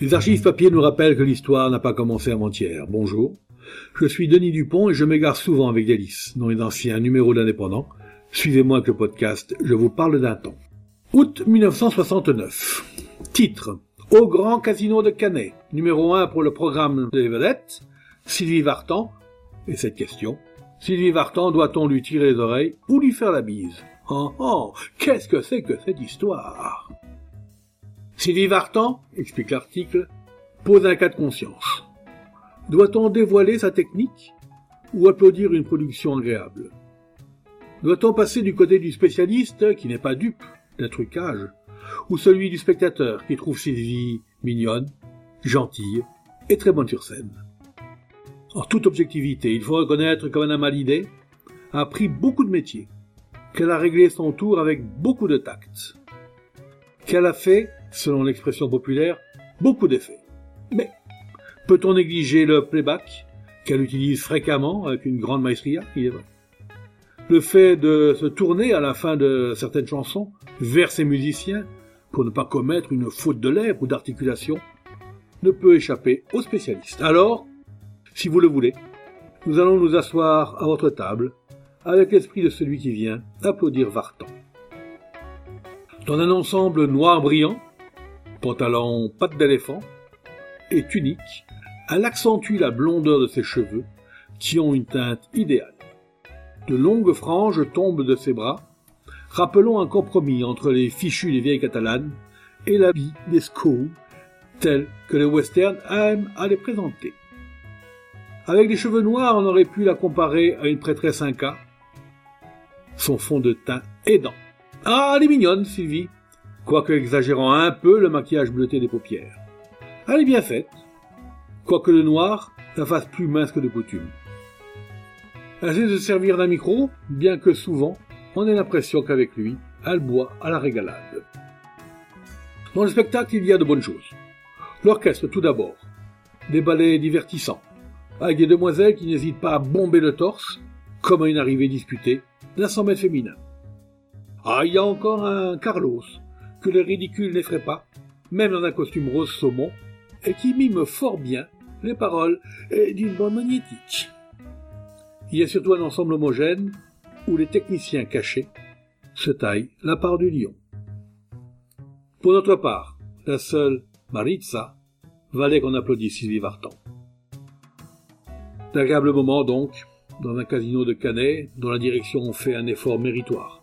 Les archives papier nous rappellent que l'histoire n'a pas commencé avant-hier. Bonjour. Je suis Denis Dupont et je m'égare souvent avec Délice dans les anciens numéros d'indépendants. Suivez-moi avec le podcast Je vous parle d'un temps. Août 1969. Titre. Au grand casino de Canet. Numéro 1 pour le programme des vedettes. Sylvie Vartan. Et cette question. Sylvie Vartan, doit-on lui tirer les oreilles ou lui faire la bise? Oh oh, qu'est-ce que c'est que cette histoire? Sylvie Vartan, explique l'article, pose un cas de conscience. Doit-on dévoiler sa technique ou applaudir une production agréable? Doit-on passer du côté du spécialiste qui n'est pas dupe d'un trucage ou celui du spectateur qui trouve Sylvie mignonne, gentille et très bonne sur scène? En toute objectivité, il faut reconnaître que Mme Hallyday a appris beaucoup de métiers, qu'elle a réglé son tour avec beaucoup de tact, qu'elle a fait, selon l'expression populaire, beaucoup d'effets. Mais peut-on négliger le playback qu'elle utilise fréquemment avec une grande maestria, il est vrai? Le fait de se tourner à la fin de certaines chansons vers ses musiciens pour ne pas commettre une faute de lèvres ou d'articulation ne peut échapper aux spécialistes. Alors, si vous le voulez, nous allons nous asseoir à votre table avec l'esprit de celui qui vient applaudir Vartan. Dans un ensemble noir brillant, pantalon patte d'éléphant et tunique, elle accentue la blondeur de ses cheveux qui ont une teinte idéale. De longues franges tombent de ses bras, rappelant un compromis entre les fichus des vieilles catalanes et l'habit des schools tel que les westerns aiment à les présenter. Avec des cheveux noirs, on aurait pu la comparer à une prêtresse inca, son fond de teint aidant. Ah, elle est mignonne, Sylvie, quoique exagérant un peu le maquillage bleuté des paupières. Elle est bien faite, quoique le noir la fasse plus mince que de coutume. Elle sait se servir d'un micro, bien que souvent, on ait l'impression qu'avec lui, elle boit à la régalade. Dans le spectacle, il y a de bonnes choses. L'orchestre, tout d'abord. Des ballets divertissants, avec des demoiselles qui n'hésitent pas à bomber le torse, comme à une arrivée disputée, d'un 100 mètres féminin. Ah, il y a encore un Carlos, que le ridicule n'effraie pas, même dans un costume rose saumon, et qui mime fort bien les paroles d'une bande magnétique. Il y a surtout un ensemble homogène où les techniciens cachés se taillent la part du lion. Pour notre part, la seule Maritza valait qu'on applaudisse Sylvie Vartan. D'agréables moment donc, dans un casino de Canet dont la direction fait un effort méritoire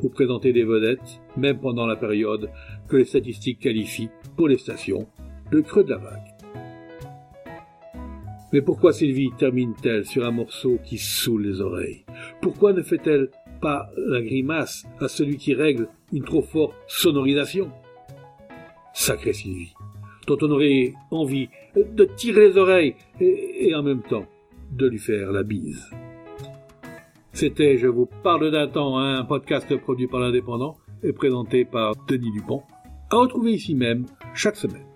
pour présenter des vedettes, même pendant la période que les statistiques qualifient, pour les stations, le creux de la vague. Mais pourquoi Sylvie termine-t-elle sur un morceau qui saoule les oreilles? Pourquoi ne fait-elle pas la grimace à celui qui règle une trop forte sonorisation? Sacrée Sylvie, dont on aurait envie de tirer les oreilles et, et en même temps de lui faire la bise. C'était Je vous parle d'un temps, un podcast produit par l'Indépendant et présenté par Denis Dupont, à retrouver ici même chaque semaine.